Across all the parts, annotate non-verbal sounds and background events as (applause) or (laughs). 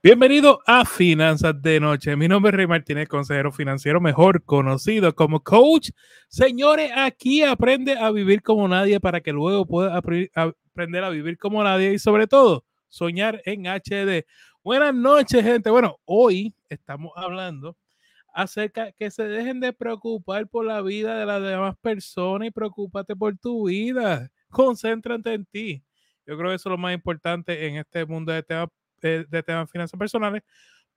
Bienvenido a Finanzas de Noche. Mi nombre es Rey Martínez, consejero financiero, mejor conocido como coach. Señores, aquí aprende a vivir como nadie para que luego pueda aprender a vivir como nadie y sobre todo soñar en HD. Buenas noches, gente. Bueno, hoy estamos hablando acerca que se dejen de preocupar por la vida de las demás personas y preocúpate por tu vida. Concéntrate en ti. Yo creo que eso es lo más importante en este mundo de temas eh, de temas finanzas personales,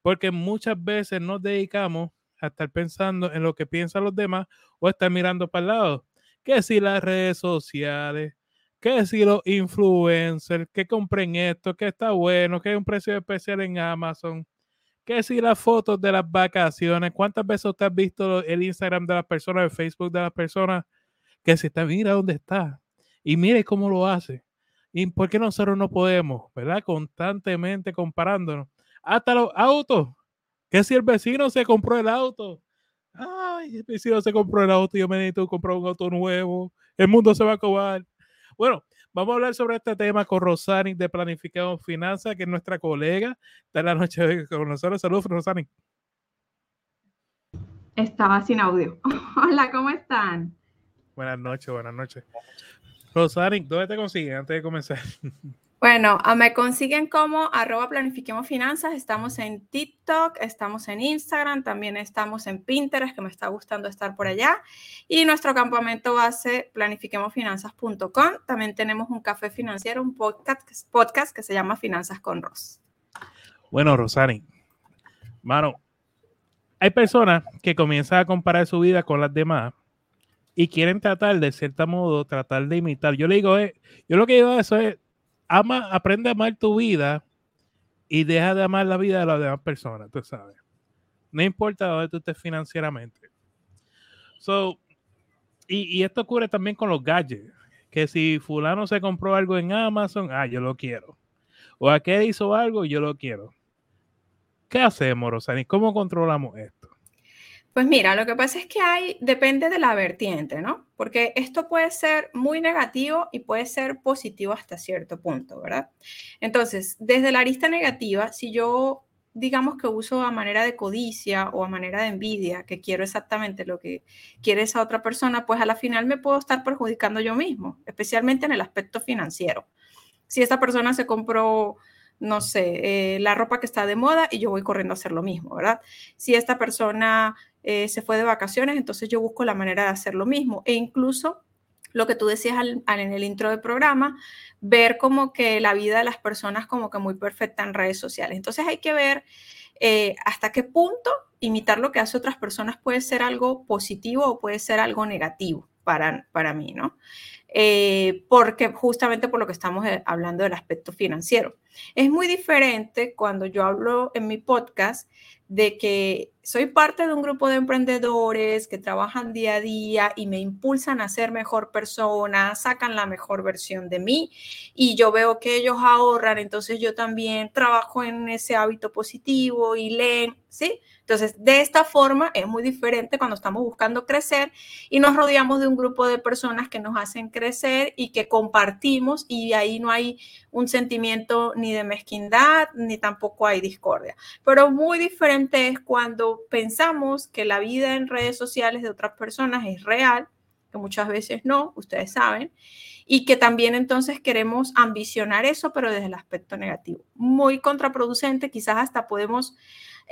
porque muchas veces nos dedicamos a estar pensando en lo que piensan los demás o estar mirando para el lado. Que si las redes sociales, que si los influencers, que compren esto, que está bueno, que hay un precio especial en Amazon, que si las fotos de las vacaciones, ¿cuántas veces usted ha visto el Instagram de las personas, el Facebook de las personas? Que si está, mira dónde está y mire cómo lo hace. ¿Y por qué nosotros no podemos, verdad? Constantemente comparándonos. Hasta los autos. Que si el vecino se compró el auto. Ay, el vecino se compró el auto y yo me necesito comprar un auto nuevo. El mundo se va a acabar. Bueno, vamos a hablar sobre este tema con Rosani de Planificado Finanzas, que es nuestra colega. de la noche con nosotros. Saludos, Rosani. Estaba sin audio. (laughs) Hola, ¿cómo están? Buenas noches, buenas noches. Rosarin, ¿dónde te consiguen antes de comenzar? (laughs) Bueno, ah, me consiguen como arroba planifiquemos finanzas. Estamos en TikTok, estamos en Instagram, también estamos en Pinterest, que me está gustando estar por allá. Y nuestro campamento base, planifiquemosfinanzas.com. También tenemos un café financiero, un podcast, podcast que se llama Finanzas con Ros. Bueno, Rosarin, mano, hay personas que comienzan a comparar su vida con las demás y quieren tratar de cierto modo, tratar de imitar. Yo le digo, eh, yo lo que digo eso es, ama, aprende a amar tu vida y deja de amar la vida de las demás personas, tú sabes. No importa dónde tú estés financieramente. So, y, y esto ocurre también con los gadgets. Que si fulano se compró algo en Amazon, ah, yo lo quiero. O aquel hizo algo, yo lo quiero. ¿Qué hacemos, Rosani? ¿Cómo controlamos esto? Pues mira, lo que pasa es que hay, depende de la vertiente, ¿no? Porque esto puede ser muy negativo y puede ser positivo hasta cierto punto, ¿verdad? Entonces, desde la arista negativa, si yo digamos que uso a manera de codicia o a manera de envidia, que quiero exactamente lo que quiere esa otra persona, pues a la final me puedo estar perjudicando yo mismo, especialmente en el aspecto financiero. Si esta persona se compró no sé, eh, la ropa que está de moda y yo voy corriendo a hacer lo mismo, ¿verdad? Si esta persona eh, se fue de vacaciones, entonces yo busco la manera de hacer lo mismo. E incluso lo que tú decías en el intro del programa, ver como que la vida de las personas como que muy perfecta en redes sociales. Entonces hay que ver eh, hasta qué punto imitar lo que hace otras personas puede ser algo positivo o puede ser algo negativo para, para mí, ¿no? Eh, porque justamente por lo que estamos hablando del aspecto financiero. Es muy diferente cuando yo hablo en mi podcast de que soy parte de un grupo de emprendedores que trabajan día a día y me impulsan a ser mejor persona, sacan la mejor versión de mí y yo veo que ellos ahorran, entonces yo también trabajo en ese hábito positivo y leen, ¿sí? Entonces, de esta forma es muy diferente cuando estamos buscando crecer y nos rodeamos de un grupo de personas que nos hacen crecer y que compartimos y ahí no hay un sentimiento ni de mezquindad ni tampoco hay discordia. Pero muy diferente es cuando pensamos que la vida en redes sociales de otras personas es real, que muchas veces no, ustedes saben, y que también entonces queremos ambicionar eso, pero desde el aspecto negativo. Muy contraproducente, quizás hasta podemos...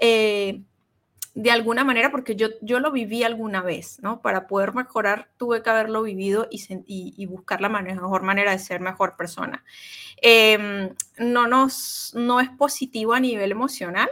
Eh, de alguna manera, porque yo, yo lo viví alguna vez, ¿no? Para poder mejorar tuve que haberlo vivido y, y, buscar la mejor manera de ser mejor persona. Em, no, nos, no es positivo a nivel emocional,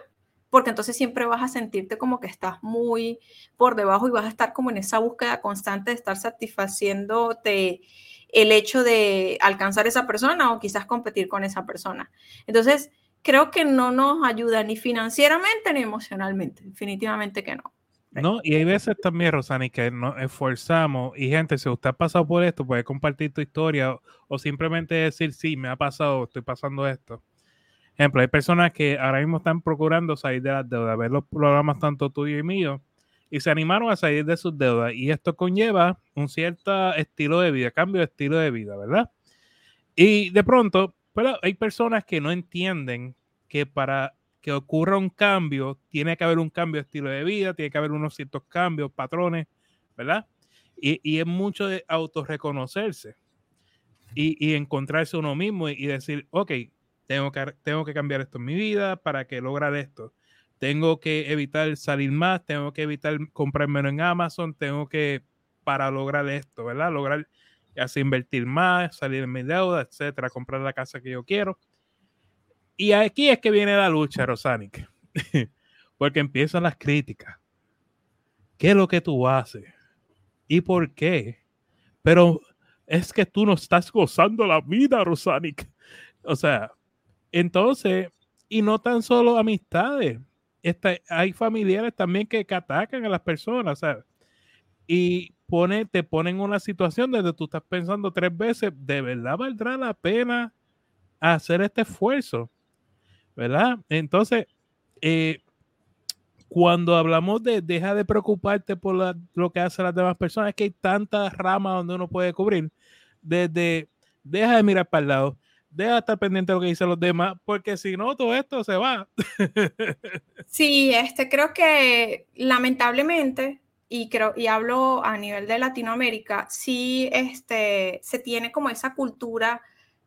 porque entonces siempre vas a sentirte como que estás muy por debajo y vas a estar como en esa búsqueda constante de estar satisfaciéndote el hecho de alcanzar esa persona o quizás competir con esa persona. Entonces, creo que no nos ayuda ni financieramente ni emocionalmente. Definitivamente que no. No, y hay veces también, Rosani, que nos esforzamos y gente, si usted ha pasado por esto, puede compartir tu historia o, simplemente decir, sí, me ha pasado, estoy pasando esto. Ejemplo, hay personas que ahora mismo están procurando salir de las deudas, ver los programas tanto tuyo y mío, y se animaron a salir de sus deudas. Y esto conlleva un cierto estilo de vida, cambio de estilo de vida, ¿verdad? Y de pronto, pero hay personas que no entienden que para que ocurra un cambio, tiene que haber un cambio de estilo de vida, tiene que haber unos ciertos cambios, patrones, ¿verdad? Y, y es mucho de autorreconocerse y, y encontrarse uno mismo y, decir, ok, tengo que, tengo que cambiar esto en mi vida para que lograr esto. Tengo que evitar salir más, tengo que evitar comprar menos en Amazon, tengo que, para lograr esto, ¿verdad? Lograr así invertir más, salir en mi deuda, etcétera, comprar la casa que yo quiero. Y aquí es que viene la lucha, Rosanic, (laughs) porque empiezan las críticas. ¿Qué es lo que tú haces? ¿Y por qué? Pero es que tú no estás gozando la vida, Rosanic. O sea, entonces, y no tan solo amistades, hay familiares también que, atacan a las personas, ¿sabes? Y pone, te ponen en una situación donde tú estás pensando tres veces, ¿de verdad valdrá la pena hacer este esfuerzo? ¿Verdad? Entonces, eh, cuando hablamos de deja de preocuparte por lo que hacen las demás personas, es que hay tantas ramas donde uno puede cubrir. Desde deja de mirar para el lado, deja de estar pendiente de lo que dicen los demás, porque si no, todo esto se va. (laughs) sí, este, creo que lamentablemente, y creo, y hablo a nivel de Latinoamérica, sí este, se tiene como esa cultura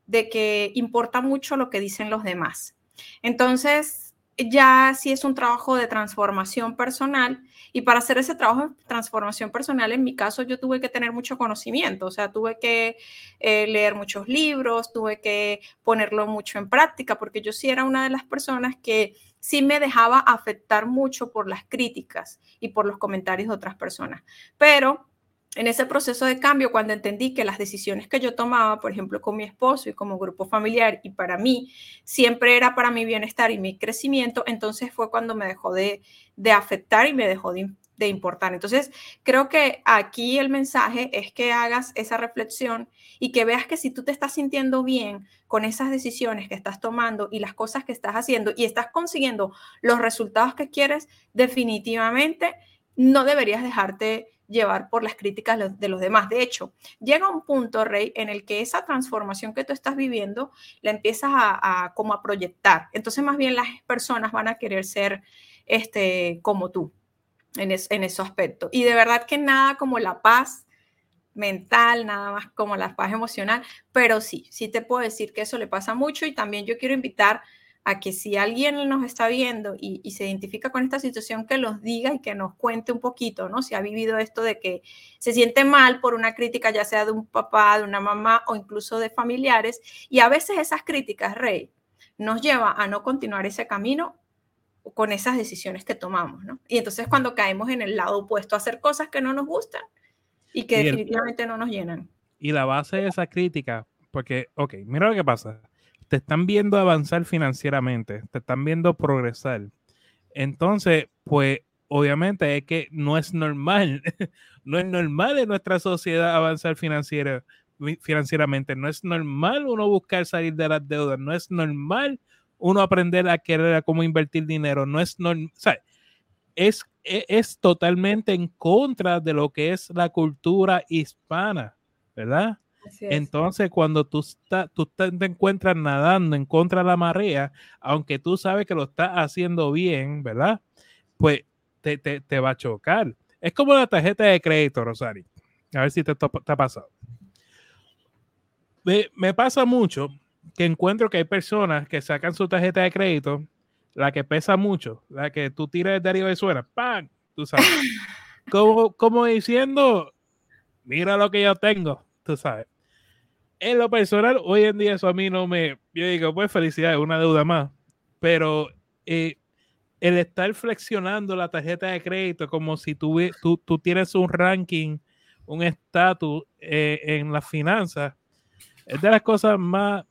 de que importa mucho lo que dicen los demás. Entonces, ya sí es un trabajo de transformación personal y para hacer ese trabajo de transformación personal, en mi caso, yo tuve que tener mucho conocimiento, o sea, tuve que eh, leer muchos libros, tuve que ponerlo mucho en práctica, porque yo sí era una de las personas que sí me dejaba afectar mucho por las críticas y por los comentarios de otras personas. Pero en ese proceso de cambio, cuando entendí que las decisiones que yo tomaba, por ejemplo, con mi esposo y como grupo familiar, y para mí siempre era para mi bienestar y mi crecimiento, entonces fue cuando me dejó de, afectar y me dejó de, de, importar. Entonces, creo que aquí el mensaje es que hagas esa reflexión y que veas que si tú te estás sintiendo bien con esas decisiones que estás tomando y las cosas que estás haciendo y estás consiguiendo los resultados que quieres, definitivamente no deberías dejarte llevar por las críticas de los demás. De hecho, llega un punto, Rey, en el que esa transformación que tú estás viviendo la empiezas a, como a proyectar. Entonces, más bien las personas van a querer ser este, como tú en, en ese aspecto. Y de verdad que nada como la paz mental, nada más como la paz emocional, pero sí, sí te puedo decir que eso le pasa mucho y también yo quiero invitar a que si alguien nos está viendo y, se identifica con esta situación, que los diga y que nos cuente un poquito, ¿no? Si ha vivido esto de que se siente mal por una crítica, ya sea de un papá, de una mamá o incluso de familiares, y a veces esas críticas, Rey, nos lleva a no continuar ese camino con esas decisiones que tomamos, ¿no? Y entonces cuando caemos en el lado opuesto a hacer cosas que no nos gustan y que definitivamente no nos llenan. Y la base de esa crítica, porque, ok, mira lo que pasa te están viendo avanzar financieramente, te están viendo progresar. Entonces, pues obviamente es que no es normal, (laughs) no es normal en nuestra sociedad avanzar financiera, financieramente, no es normal uno buscar salir de las deudas, no es normal uno aprender a querer cómo invertir dinero, no es normal, o sea, es, es, es totalmente en contra de lo que es la cultura hispana, ¿verdad? Entonces, cuando tú, tú te encuentras nadando en contra de la marea, aunque tú sabes que lo estás haciendo bien, ¿verdad? Pues te, te, va a chocar. Es como la tarjeta de crédito, Rosario. A ver si te, te ha pasado. Me, me, pasa mucho que encuentro que hay personas que sacan su tarjeta de crédito, la que pesa mucho, la que tú tiras de arriba y suena, ¡pam! Tú sabes. (laughs) como, como diciendo, mira lo que yo tengo, tú sabes en lo personal, hoy en día eso a mí no me. Yo digo, pues felicidades, una deuda más. Pero eh, el estar flexionando la tarjeta de crédito como si tú, tú, tienes un ranking, un estatus eh, en las finanzas, es de las cosas más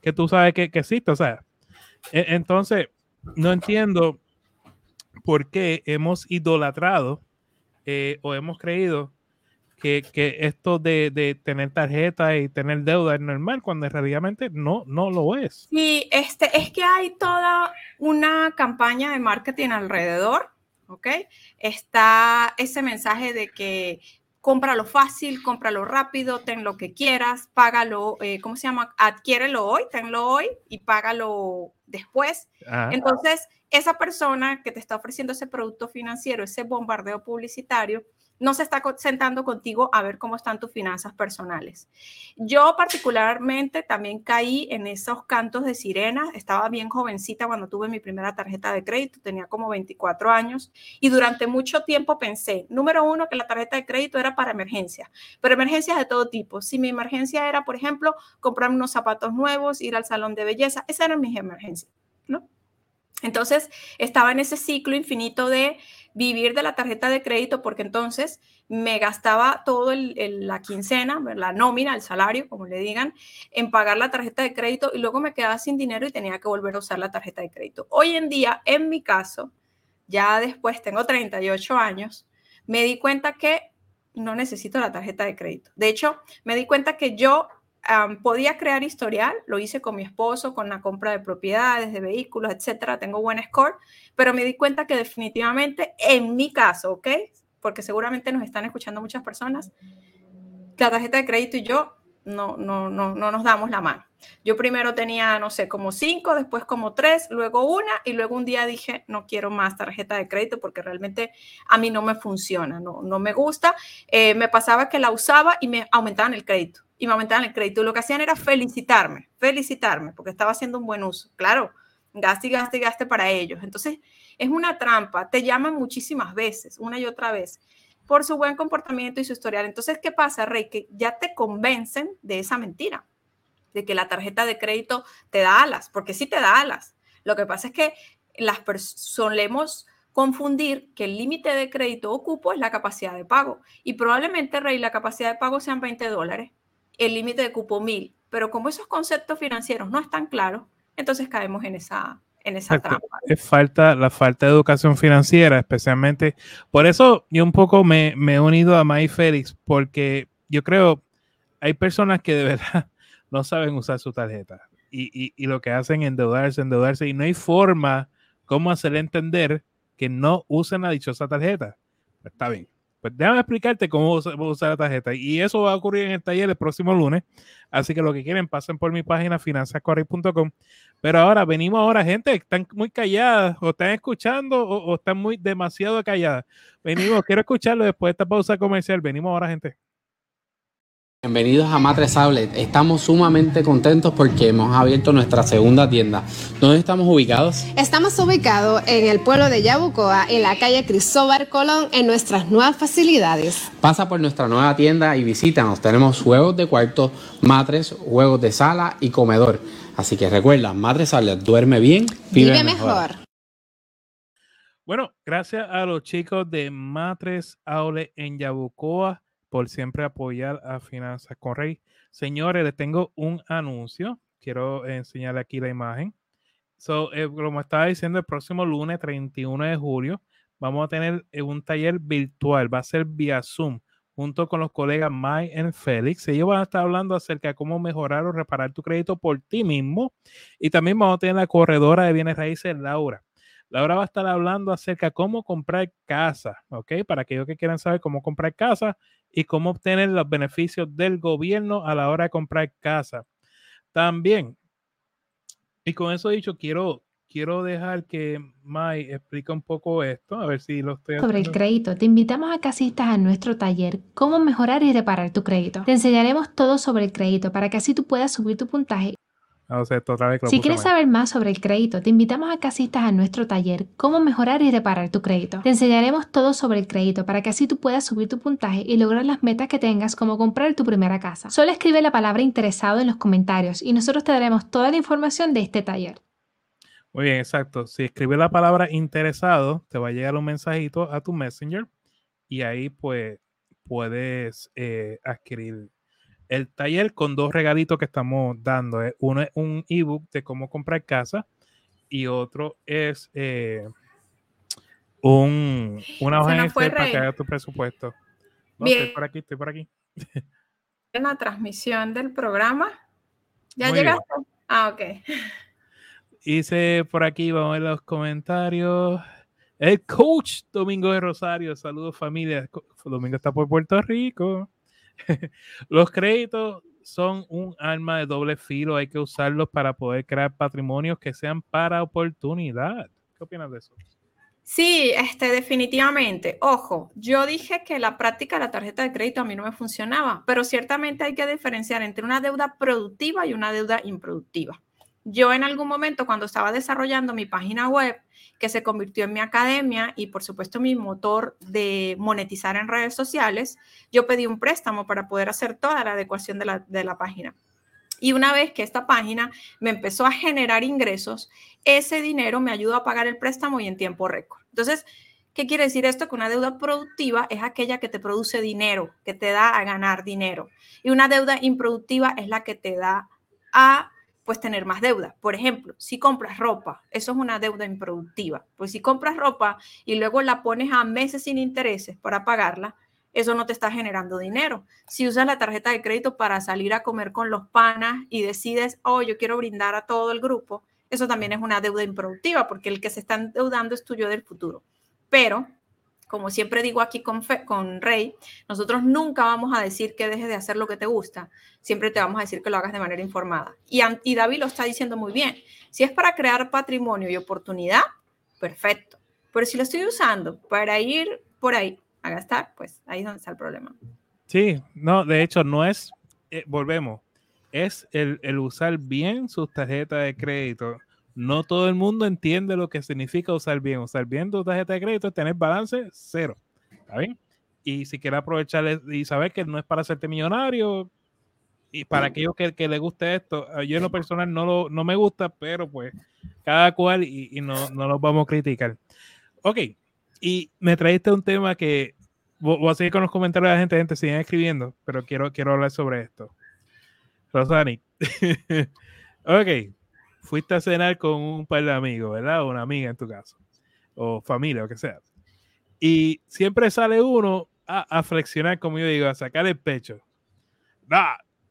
que tú sabes que, que existe. O sea, e, entonces, no entiendo por qué hemos idolatrado eh, o hemos creído que, esto de, tener tarjeta y tener deuda es normal, cuando realmente no, no lo es. Sí, este, es que hay toda una campaña de marketing alrededor, ¿ok? Está ese mensaje de que cómpralo fácil, cómpralo rápido, ten lo que quieras, págalo, eh, ¿cómo se llama? Adquiérelo hoy, tenlo hoy y págalo después. Entonces, esa persona que te está ofreciendo ese producto financiero, ese bombardeo publicitario, no se está sentando contigo a ver cómo están tus finanzas personales. Yo particularmente también caí en esos cantos de sirena. Estaba bien jovencita cuando tuve mi primera tarjeta de crédito, tenía como 24 años y durante mucho tiempo pensé, número uno, que la tarjeta de crédito era para emergencias, pero emergencias de todo tipo. Si mi emergencia era, por ejemplo, comprarme unos zapatos nuevos, ir al salón de belleza, esas eran mis emergencias, ¿no? Entonces, estaba en ese ciclo infinito de vivir de la tarjeta de crédito porque entonces me gastaba todo la quincena, la nómina, el salario, como le digan, en pagar la tarjeta de crédito y luego me quedaba sin dinero y tenía que volver a usar la tarjeta de crédito. Hoy en día, en mi caso, ya después tengo 38 años, me di cuenta que no necesito la tarjeta de crédito. De hecho, me di cuenta que yo podía crear historial, lo hice con mi esposo, con la compra de propiedades, de vehículos, etcétera, tengo buen score, pero me di cuenta que definitivamente en mi caso, ¿ok? Porque seguramente nos están escuchando muchas personas, la tarjeta de crédito y yo no, no, no, no nos damos la mano. Yo primero tenía, no sé, como cinco, después como tres, luego una y luego un día dije, no quiero más tarjeta de crédito porque realmente a mí no me funciona, no, no me gusta. Eh, me pasaba que la usaba y me aumentaban el crédito y me aumentaban el crédito. Lo que hacían era felicitarme, felicitarme, porque estaba haciendo un buen uso. Claro, gaste y gaste y gaste para ellos. Entonces, es una trampa. Te llaman muchísimas veces, una y otra vez, por su buen comportamiento y su historial. Entonces, ¿qué pasa, Rey? Que ya te convencen de esa mentira, de que la tarjeta de crédito te da alas, porque sí te da alas. Lo que pasa es que las solemos confundir que el límite de crédito o cupo es la capacidad de pago. Y probablemente, Rey, la capacidad de pago sean 20 dólares el límite de cupo mil. Pero como esos conceptos financieros no están claros, entonces caemos en esa, en esa trampa. Es falta, la falta de educación financiera, especialmente. Por eso yo un poco me, he unido a May Félix, porque yo creo hay personas que de (laughs) verdad no saben usar su tarjeta y, y, lo que hacen es endeudarse, endeudarse y no hay forma cómo hacerle entender que no usen la dichosa tarjeta. Está bien, pues déjame explicarte cómo usar la tarjeta. Y eso va a ocurrir en el taller el próximo lunes. Así que lo que quieren, pasen por mi página finanzascorrey.com. Pero ahora, venimos ahora, gente, están muy calladas, o están escuchando, o, o están muy demasiado calladas. Venimos, quiero escucharlo después de esta pausa comercial. Venimos ahora, gente. Bienvenidos a Matres Outlet. Estamos sumamente contentos porque hemos abierto nuestra segunda tienda. ¿Dónde estamos ubicados? Estamos ubicados en el pueblo de Yabucoa, en la calle Cristóbal Colón, en nuestras nuevas facilidades. Pasa por nuestra nueva tienda y visítanos. Tenemos juegos de cuarto, matres, juegos de sala y comedor. Así que recuerda, Matres Outlet, duerme bien, vive, mejor. Bueno, gracias a los chicos de Matres Outlet en Yabucoa por siempre apoyar a Finanzas con Rey. Señores, les tengo un anuncio. Quiero enseñarle aquí la imagen. So, eh, como estaba diciendo, el próximo lunes 31 de julio vamos a tener eh, un taller virtual. Va a ser vía Zoom junto con los colegas Mike y Félix. Ellos van a estar hablando acerca de cómo mejorar o reparar tu crédito por ti mismo. Y también vamos a tener la corredora de bienes raíces, Laura. Laura va a estar hablando acerca de cómo comprar casa, ¿ok? Para aquellos que quieran saber cómo comprar casa y cómo obtener los beneficios del gobierno a la hora de comprar casa. También, y con eso dicho, quiero, quiero dejar que Mai explique un poco esto, a ver si lo estoy Sobre el crédito, te invitamos a que asistas a nuestro taller Cómo mejorar y reparar tu crédito. Te enseñaremos todo sobre el crédito para que así tú puedas subir tu puntaje si quieres saber más sobre el crédito, te invitamos a que asistas a nuestro taller Cómo mejorar y reparar tu crédito. Te enseñaremos todo sobre el crédito para que así tú puedas subir tu puntaje y lograr las metas que tengas como comprar tu primera casa. Solo escribe la palabra interesado en los comentarios y nosotros te daremos toda la información de este taller. Muy bien, exacto. Si escribes la palabra interesado, te va a llegar un mensajito a tu Messenger y ahí pues puedes eh, adquirir el taller con dos regalitos que estamos dando. ¿eh? Uno es un ebook de cómo comprar casa y otro es eh, un, una hoja para que haga tu presupuesto. Bien. Estoy por aquí, estoy por aquí. (laughs) En la transmisión del programa. ¿Ya llegaste? Ah, ok. Hice por aquí, vamos a ver los comentarios. El coach Domingo de Rosario, saludos familia. Domingo está por Puerto Rico. (laughs) Los créditos son un arma de doble filo, hay que usarlos para poder crear patrimonios que sean para oportunidad. ¿Qué opinas de eso? Sí, este, definitivamente. Ojo, yo dije que la práctica de la tarjeta de crédito a mí no me funcionaba, pero ciertamente hay que diferenciar entre una deuda productiva y una deuda improductiva. Yo en algún momento cuando estaba desarrollando mi página web, que se convirtió en mi academia y por supuesto mi motor de monetizar en redes sociales, yo pedí un préstamo para poder hacer toda la adecuación de la, de la página. Y una vez que esta página me empezó a generar ingresos, ese dinero me ayudó a pagar el préstamo y en tiempo récord. Entonces, ¿qué quiere decir esto? Que una deuda productiva es aquella que te produce dinero, que te da a ganar dinero. Y una deuda improductiva es la que te da a pues tener más deuda. Por ejemplo, si compras ropa, eso es una deuda improductiva. Pues si compras ropa y luego la pones a meses sin intereses para pagarla, eso no te está generando dinero. Si usas la tarjeta de crédito para salir a comer con los panas y decides, oh, yo quiero brindar a todo el grupo, eso también es una deuda improductiva porque el que se está endeudando es tuyo del futuro. Pero como siempre digo aquí con, con Rey, nosotros nunca vamos a decir que dejes de hacer lo que te gusta, siempre te vamos a decir que lo hagas de manera informada. Y, y David lo está diciendo muy bien. Si es para crear patrimonio y oportunidad, perfecto. Pero si lo estoy usando para ir por ahí a gastar, pues ahí es donde está el problema. Sí, no, de hecho no es, eh, volvemos, es el, el usar bien sus tarjetas de crédito no todo el mundo entiende lo que significa usar bien. Usar bien tu tarjeta de crédito es tener balance cero. ¿Está bien? Y si quieres aprovechar y saber que no es para hacerte millonario, y para aquellos que, que les guste esto, yo en lo personal no, lo, no me gusta, pero pues cada cual y, no, no los vamos a criticar. Ok, y me traiste un tema que voy a seguir con los comentarios de la gente, gente siguen escribiendo, pero quiero, quiero hablar sobre esto. Rosani. (laughs) ok, fuiste a cenar con un par de amigos, ¿verdad? O una amiga en tu caso, o familia, o que sea. Y siempre sale uno a, flexionar, como yo digo, a sacar el pecho. No,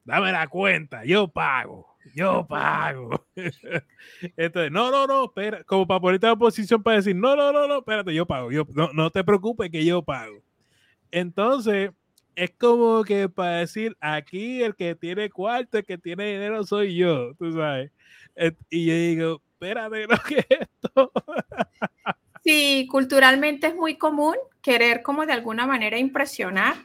dame la cuenta, yo pago, yo pago. (laughs) Entonces, no, no, no, espera, como para ponerte la posición para decir, no, no, no, no, espérate, yo pago, yo, no, no te preocupes que yo pago. Entonces, es como que para decir, aquí el que tiene cuarto, el que tiene dinero soy yo, tú sabes. Y yo digo, espérate, (laughs) ¿no? ¿Qué es esto? Sí, culturalmente es muy común querer como de alguna manera impresionar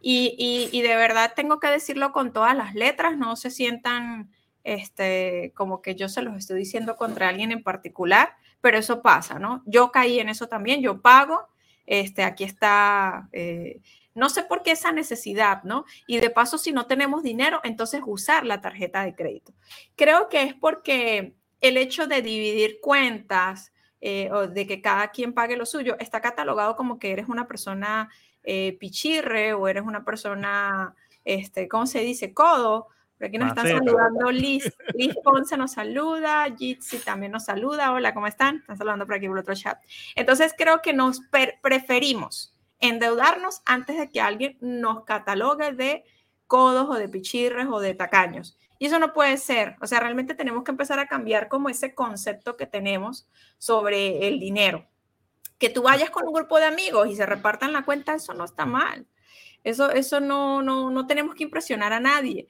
y, y, de verdad tengo que decirlo con todas las letras, no se sientan este, como que yo se los estoy diciendo contra alguien en particular, pero eso pasa, ¿no? Yo caí en eso también, yo pago, este, aquí está, eh, no sé por qué esa necesidad, ¿no? Y de paso, si no tenemos dinero, entonces usar la tarjeta de crédito. Creo que es porque el hecho de dividir cuentas eh, o de que cada quien pague lo suyo está catalogado como que eres una persona eh, pichirre o eres una persona, este, ¿cómo se dice? Codo. Por aquí nos están saludando Liz. Liz Ponce nos saluda, Jitsi también nos saluda. Hola, ¿cómo están? Están saludando por aquí por otro chat. Entonces creo que nos preferimos endeudarnos antes de que alguien nos catalogue de codos o de pichirres o de tacaños. Y eso no puede ser. O sea, realmente tenemos que empezar a cambiar como ese concepto que tenemos sobre el dinero. Que tú vayas con un grupo de amigos y se repartan la cuenta, eso no está mal. Eso, eso no, no, no tenemos que impresionar a nadie.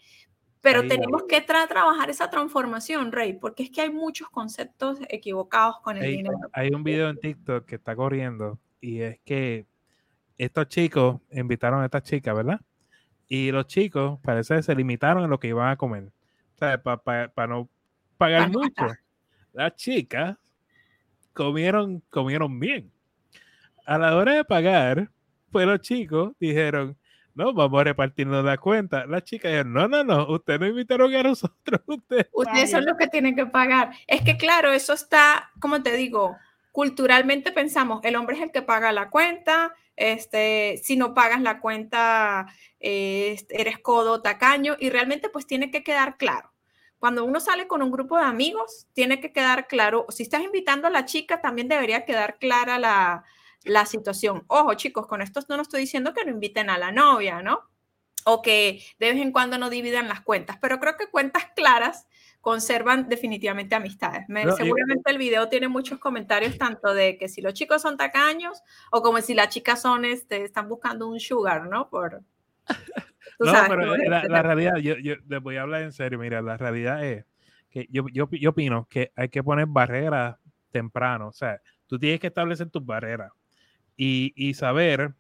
Pero tenemos que trabajar esa transformación, Rey, porque es que hay muchos conceptos equivocados con el dinero. Hay un video en TikTok que está corriendo y es que estos chicos invitaron a estas chicas, ¿verdad? Y los chicos parece que se limitaron en lo que iban a comer. O sea, para no pagar mucho. Las chicas comieron, comieron bien. A la hora de pagar, pues los chicos dijeron, no, vamos a repartirnos la cuenta. Las chicas dijeron, no, no, no, ustedes no invitaron a nosotros. (laughs) Ustedes, ustedes son los que tienen que pagar. Es que claro, eso está, como te digo, culturalmente pensamos, el hombre es el que paga la cuenta, este, si no pagas la cuenta, eh, eres codo, tacaño, y realmente pues tiene que quedar claro. Cuando uno sale con un grupo de amigos, tiene que quedar claro, si estás invitando a la chica, también debería quedar clara la, la situación. Ojo, chicos, con esto no estoy diciendo que no inviten a la novia, ¿no? O que de vez en cuando no dividan las cuentas, pero creo que cuentas claras conservan definitivamente amistades. seguramente el video tiene muchos comentarios tanto de que si los chicos son tacaños o como si las chicas son, este, están buscando un sugar, ¿no? Por, (laughs) no, pero la, realidad, yo, yo, les voy a hablar en serio, mira, la realidad es que yo, yo, yo opino que hay que poner barreras temprano, o sea, tú tienes que establecer tus barreras y, y saber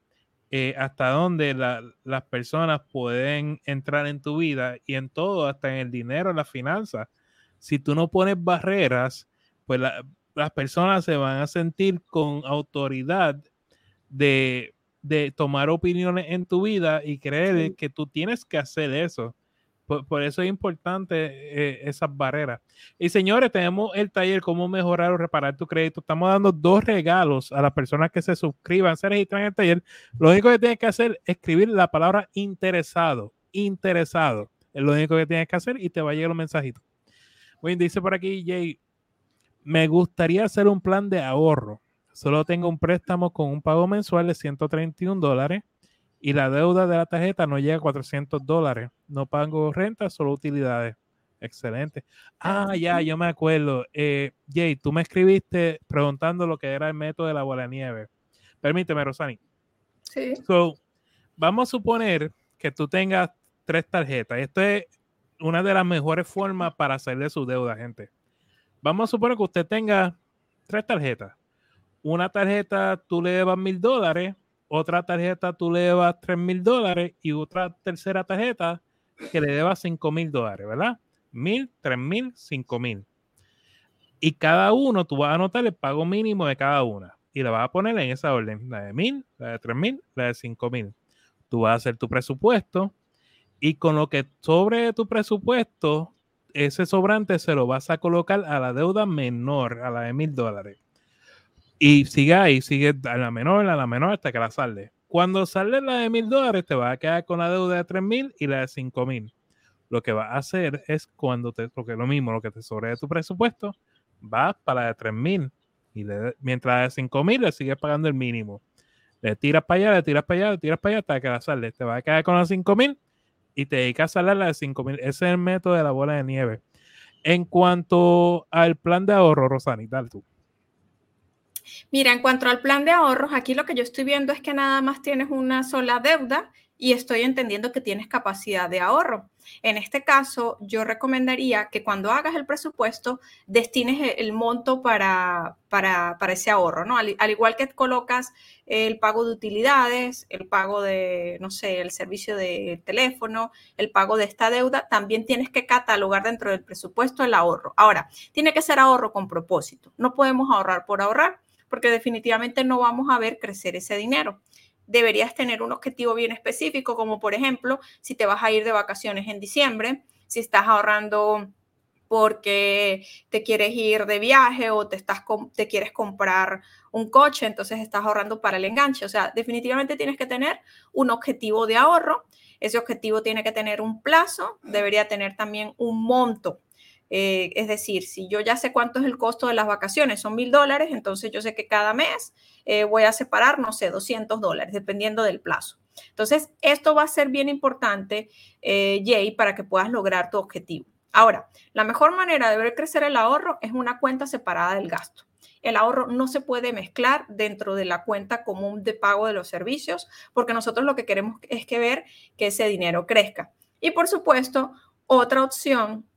eh, hasta dónde las personas pueden entrar en tu vida y en todo, hasta en el dinero, en las finanzas. Si tú no pones barreras, pues las personas se van a sentir con autoridad de, tomar opiniones en tu vida y creer que tú tienes que hacer eso. Por, eso es importante eh, esas barreras. Y señores, tenemos el taller Cómo mejorar o reparar tu crédito. Estamos dando dos regalos a las personas que se suscriban, se registran en el taller. Lo único que tienes que hacer es escribir la palabra interesado. Interesado. Es lo único que tienes que hacer y te va a llegar un mensajito. Bueno, dice por aquí, Jay, me gustaría hacer un plan de ahorro. Solo tengo un préstamo con un pago mensual de 131 dólares y la deuda de la tarjeta no llega a 400 dólares. No pago renta, solo utilidades. Excelente. Ah, ya, yo me acuerdo. Eh, Jay, tú me escribiste preguntando lo que era el método de la bola de nieve. Permíteme, Rosani. Sí. So, vamos a suponer que tú tengas tres tarjetas. Esto es una de las mejores formas para hacer de su deuda, gente. Vamos a suponer que usted tenga tres tarjetas. Una tarjeta tú le debas mil dólares otra tarjeta tú le debas 3 mil dólares y otra tercera tarjeta que le debas 5 mil dólares, ¿verdad? Mil, tres mil, cinco mil. Y cada uno tú vas a anotar el pago mínimo de cada una y la vas a poner en esa orden, la de mil, la de tres mil, la de cinco mil. Tú vas a hacer tu presupuesto y con lo que sobre tu presupuesto, ese sobrante se lo vas a colocar a la deuda menor, a la de mil dólares. Y sigue ahí, sigue a la menor, a la menor hasta que la sale. Cuando sale la de mil dólares, te va a quedar con la deuda de tres mil y la de cinco mil. Lo que va a hacer es cuando te, porque lo mismo, lo que te sobre de tu presupuesto, vas para la de tres mil. Y mientras la de cinco mil le sigues pagando el mínimo. Le tiras para allá, le tiras para allá, le tiras para allá hasta que la sale. Te va a quedar con la cinco mil y te dedicas a salir la de cinco mil. Ese es el método de la bola de nieve. En cuanto al plan de ahorro, Rosani, dale tú. Mira, en cuanto al plan de ahorros, aquí lo que yo estoy viendo es que nada más tienes una sola deuda y estoy entendiendo que tienes capacidad de ahorro. En este caso, yo recomendaría que cuando hagas el presupuesto, destines e, el monto para, para, ese ahorro, ¿no? Al, igual que colocas el pago de utilidades, el pago de, no sé, el servicio de teléfono, el pago de esta deuda, también tienes que catalogar dentro del presupuesto el ahorro. Ahora, tiene que ser ahorro con propósito. No podemos ahorrar por ahorrar porque definitivamente no vamos a ver crecer ese dinero. Deberías tener un objetivo bien específico, como por ejemplo, si te vas a ir de vacaciones en diciembre, si estás ahorrando porque te quieres ir de viaje o te, estás, te quieres comprar un coche, entonces estás ahorrando para el enganche. O sea, definitivamente tienes que tener un objetivo de ahorro. Ese objetivo tiene que tener un plazo, debería tener también un monto eh, es decir, si yo ya sé cuánto es el costo de las vacaciones, son mil dólares, entonces yo sé que cada mes eh, voy a separar, no sé, 200 dólares, dependiendo del plazo. Entonces, esto va a ser bien importante, eh, Jay, para que puedas lograr tu objetivo. Ahora, la mejor manera de ver crecer el ahorro es una cuenta separada del gasto. El ahorro no se puede mezclar dentro de la cuenta común de pago de los servicios, porque nosotros lo que queremos es que ver que ese dinero crezca. Y por supuesto, otra opción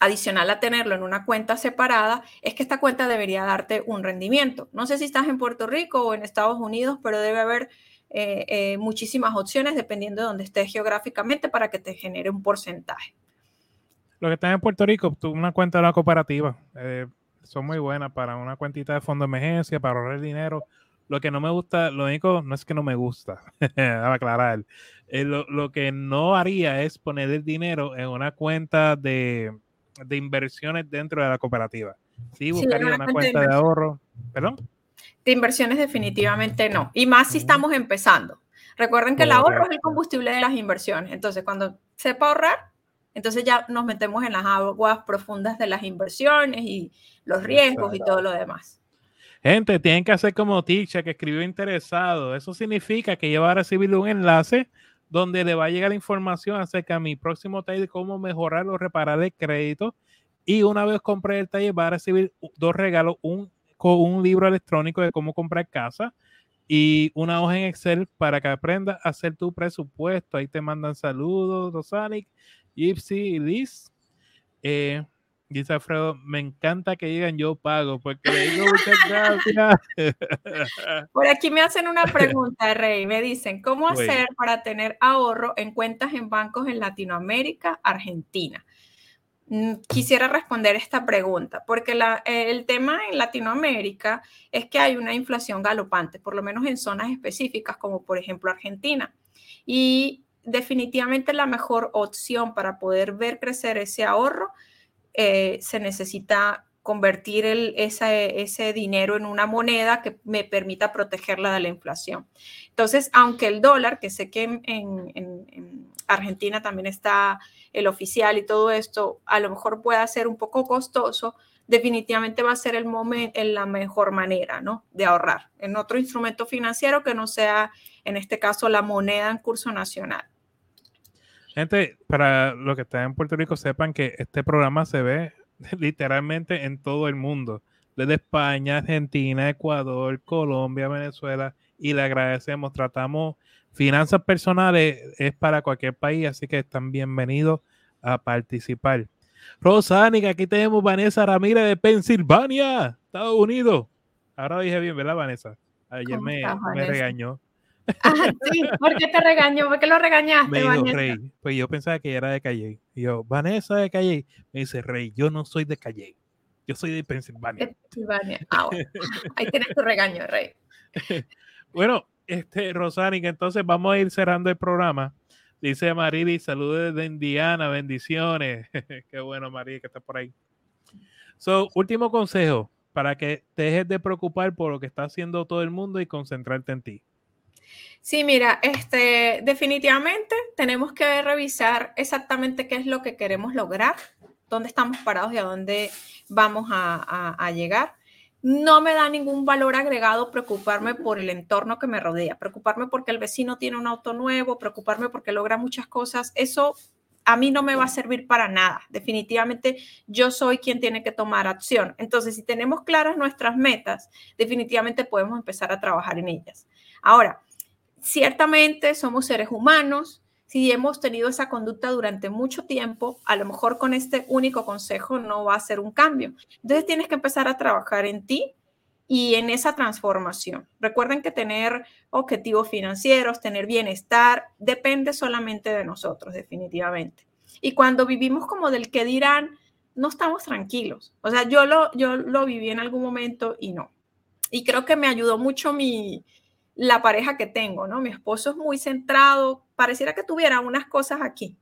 adicional a tenerlo en una cuenta separada, es que esta cuenta debería darte un rendimiento. No sé si estás en Puerto Rico o en Estados Unidos, pero debe haber eh, eh, muchísimas opciones dependiendo de dónde estés geográficamente para que te genere un porcentaje. Lo que está en Puerto Rico, tú una cuenta de la cooperativa, eh, son muy buenas para una cuentita de fondo de emergencia, para ahorrar dinero. Lo que no me gusta, lo único no es que no me gusta, (laughs) a aclarar. lo, lo que no haría es poner el dinero en una cuenta de, de inversiones dentro de la cooperativa. Sí, buscaría una, cuenta de, ahorro. ¿Perdón? De inversiones definitivamente no. Y más si estamos empezando. Recuerden que el ahorro es el combustible de las inversiones. Entonces, cuando sepa ahorrar, entonces ya nos metemos en las aguas profundas de las inversiones y los riesgos y todo lo demás. Gente, tienen que hacer como Ticha que escribió interesado. Eso significa que ella va a recibir un enlace donde le va a llegar información acerca de mi próximo taller de cómo mejorar o reparar el crédito. Y una vez compré el taller, va a recibir dos regalos, un, un libro electrónico de cómo comprar casa y una hoja en Excel para que aprendas a hacer tu presupuesto. Ahí te mandan saludos, Rosanic, Gypsy Liz. Eh, dice Alfredo, me encanta que digan yo pago, porque le digo muchas gracias. (laughs) Por aquí me hacen una pregunta, (laughs) Rey. Me dicen, ¿cómo hacer para tener ahorro en cuentas en bancos en Latinoamérica, Argentina? Mm, quisiera responder esta pregunta, porque el tema en Latinoamérica es que hay una inflación galopante, por lo menos en zonas específicas, como por ejemplo Argentina. Y definitivamente la mejor opción para poder ver crecer ese ahorro, eh, se necesita convertir ese dinero en una moneda que me permita protegerla de la inflación. Entonces, aunque el dólar, que sé que en, Argentina también está el oficial y todo esto, a lo mejor pueda ser un poco costoso, definitivamente va a ser el momento, en la mejor manera, ¿no? De ahorrar en otro instrumento financiero que no sea, en este caso, la moneda en curso nacional. Gente, para los que están en Puerto Rico, sepan que este programa se ve (laughs) literalmente en todo el mundo, desde España, Argentina, Ecuador, Colombia, Venezuela, y le agradecemos. Tratamos finanzas personales, es para cualquier país, así que están bienvenidos a participar. Rosánica, aquí tenemos Vanessa Ramírez de Pensilvania, Estados Unidos. Ahora dije bien, ¿verdad, Vanessa? Ayer me, me regañó. Ah, sí, ¿por qué te regañó? ¿Por qué lo regañaste, me dijo, Rey, pues yo pensaba que era de Calle. Y yo, Vanessa de Calle. Me dice, Rey, yo no soy de Calle. Yo soy de Pensilvania. Pensilvania. Ah, Ahí tienes tu regaño, Rey. (laughs) bueno, este, Rosánica, entonces vamos a ir cerrando el programa. Dice Marili, saludos desde Indiana, bendiciones. (laughs) Qué bueno, Marili, que está por ahí. So, último consejo para que te dejes de preocupar por lo que está haciendo todo el mundo y concentrarte en ti. Sí, mira, este, definitivamente tenemos que revisar exactamente qué es lo que queremos lograr, dónde estamos parados y a dónde vamos a, llegar. No me da ningún valor agregado preocuparme por el entorno que me rodea, preocuparme porque el vecino tiene un auto nuevo, preocuparme porque logra muchas cosas. Eso a mí no me va a servir para nada. Definitivamente yo soy quien tiene que tomar acción. Entonces, si tenemos claras nuestras metas, definitivamente podemos empezar a trabajar en ellas. Ahora, ciertamente somos seres humanos. Si hemos tenido esa conducta durante mucho tiempo, a lo mejor con este único consejo no va a ser un cambio. Entonces tienes que empezar a trabajar en ti y en esa transformación. Recuerden que tener objetivos financieros, tener bienestar, depende solamente de nosotros, definitivamente. Y cuando vivimos como del que dirán, no estamos tranquilos. O sea, yo lo, yo lo viví en algún momento y no. Y creo que me ayudó mucho mi, la pareja que tengo, ¿no? Mi esposo es muy centrado, pareciera que tuviera unas cosas aquí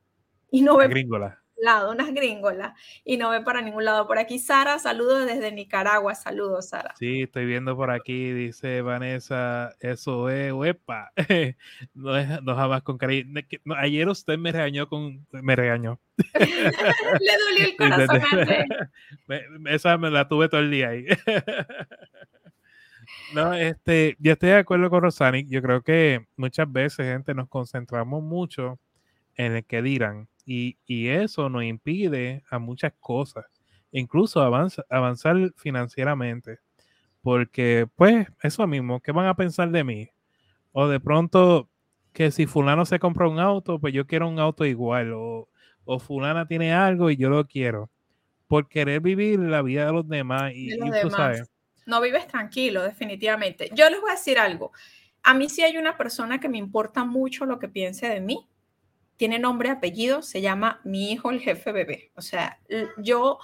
y no ve gringola. lado, unas gringolas y no ve para ningún lado. Por aquí Sara, saludos desde Nicaragua, saludos Sara. Sí, estoy viendo por aquí, dice Vanessa, eso es, huepa, (laughs) no, es, no jamás con cariño. ayer usted me regañó con, me regañó. (laughs) Le dolió el (laughs) corazón. Esa me la tuve todo el día ahí. No, este, yo estoy de acuerdo con Rosanic. Yo creo que muchas veces, gente, nos concentramos mucho en el que dirán y, eso nos impide a muchas cosas, incluso avanzar financieramente, porque pues eso mismo, ¿qué van a pensar de mí? O de pronto que si fulano se compra un auto, pues yo quiero un auto igual, o, o fulana tiene algo y yo lo quiero, por querer vivir la vida de los demás y, tú sabes no vives tranquilo, definitivamente. Yo les voy a decir algo. A mí sí hay una persona que me importa mucho lo que piense de mí. Tiene nombre apellido, se llama mi hijo el jefe bebé. O sea, yo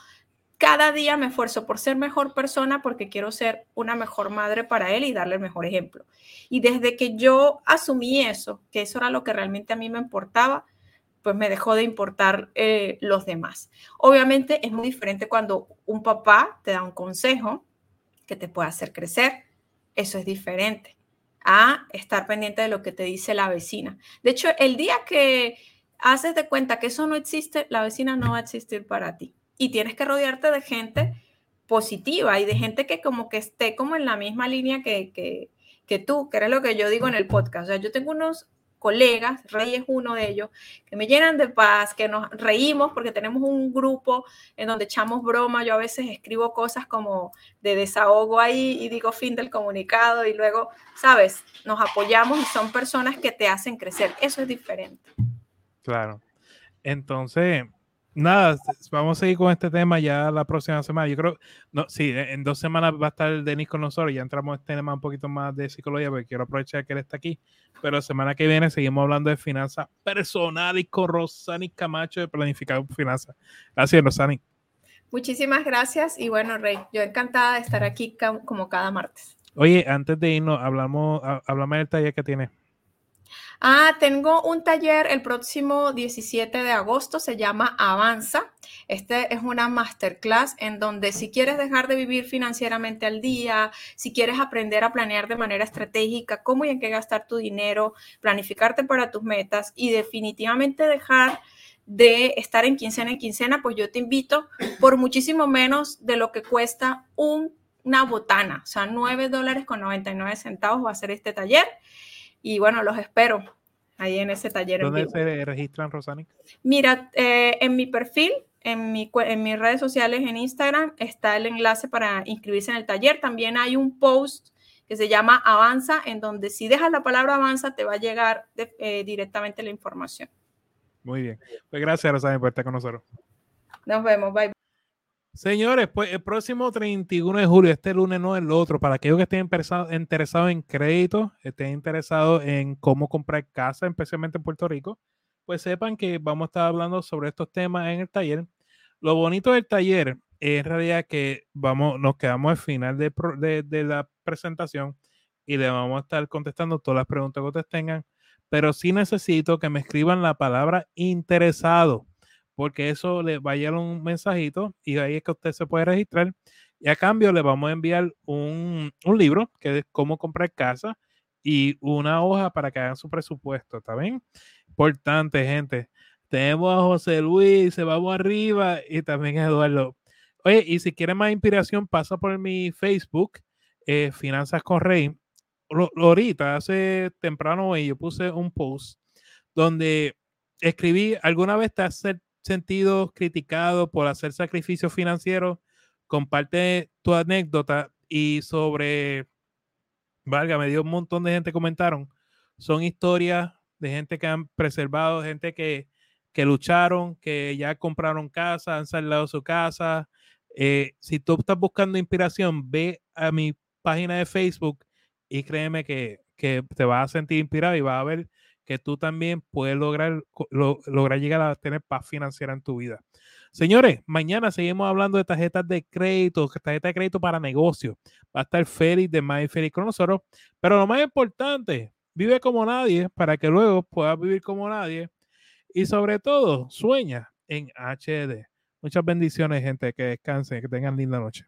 cada día me esfuerzo por ser mejor persona porque quiero ser una mejor madre para él y darle el mejor ejemplo. Y desde que yo asumí eso, que eso era lo que realmente a mí me importaba, pues me dejó de importar eh, los demás. Obviamente es muy diferente cuando un papá te da un consejo que te pueda hacer crecer. Eso es diferente a estar pendiente de lo que te dice la vecina. De hecho, el día que haces de cuenta que eso no existe, la vecina no va a existir para ti. Y tienes que rodearte de gente positiva y de gente que como que esté como en la misma línea que, que, que tú, que era lo que yo digo en el podcast. O sea, yo tengo unos colegas, Rey es uno de ellos, que me llenan de paz, que nos reímos porque tenemos un grupo en donde echamos broma. Yo a veces escribo cosas como de desahogo ahí y digo fin del comunicado y luego, sabes, nos apoyamos y son personas que te hacen crecer. Eso es diferente. Claro. Entonces, nada, vamos a seguir con este tema ya la próxima semana. Yo creo, no, sí, en dos semanas va a estar Denis con nosotros. Ya entramos en este tema un poquito más de psicología porque quiero aprovechar que él está aquí. Pero la semana que viene seguimos hablando de finanzas personales con Rosani Camacho de Planificar Finanzas. Gracias, Rosani. Muchísimas gracias y bueno, Rey, yo encantada de estar aquí como cada martes. Oye, antes de irnos, hablamos, hablamos del taller que tiene. Ah, tengo un taller el próximo 17 de agosto, se llama Avanza. Este es una masterclass en donde si quieres dejar de vivir financieramente al día, si quieres aprender a planear de manera estratégica cómo y en qué gastar tu dinero, planificarte para tus metas y definitivamente dejar de estar en quincena en quincena, pues yo te invito por muchísimo menos de lo que cuesta una botana, o sea, 9 dólares con 99 centavos va a ser este taller. Y bueno, los espero ahí en ese taller. ¿Dónde se registran, Rosani? Mira, eh, en mi perfil, en, mi, en mis redes sociales, en Instagram, está el enlace para inscribirse en el taller. También hay un post que se llama Avanza, en donde si dejas la palabra Avanza, te va a llegar eh, directamente la información. Muy bien. Pues gracias, Rosani, por estar con nosotros. Nos vemos. Bye. Señores, pues el próximo 31 de julio, este lunes no el otro, para aquellos que estén interesados en crédito, estén interesados en cómo comprar casa, especialmente en Puerto Rico, pues sepan que vamos a estar hablando sobre estos temas en el taller. Lo bonito del taller es en realidad que vamos, nos quedamos al final de, de la presentación y le vamos a estar contestando todas las preguntas que ustedes tengan, pero sí necesito que me escriban la palabra interesado porque eso le va a llegar un mensajito y ahí es que usted se puede registrar. Y a cambio le vamos a enviar un, libro que es cómo comprar casa y una hoja para que hagan su presupuesto, ¿está bien? Importante, gente. Tenemos a José Luis, se vamos arriba y también a Eduardo. Oye, y si quieren más inspiración, pasa por mi Facebook, eh, Finanzas con Rey. ahorita, hace temprano hoy, yo puse un post donde escribí, ¿alguna vez te has sentido criticado por hacer sacrificios financieros, comparte tu anécdota y sobre, valga, me dio un montón de gente comentaron, son historias de gente que han preservado, gente que, que lucharon, que ya compraron casa, han salido su casa. Eh, si tú estás buscando inspiración, ve a mi página de Facebook y créeme que, que te vas a sentir inspirado y vas a ver que tú también puedes lograr, lograr llegar a tener paz financiera en tu vida. Señores, mañana seguimos hablando de tarjetas de crédito, tarjetas de crédito para negocios. Va a estar Félix de My Félix con nosotros. Pero lo más importante, vive como nadie para que luego puedas vivir como nadie. Y sobre todo, sueña en HD. Muchas bendiciones, gente. Que descansen, que tengan linda noche.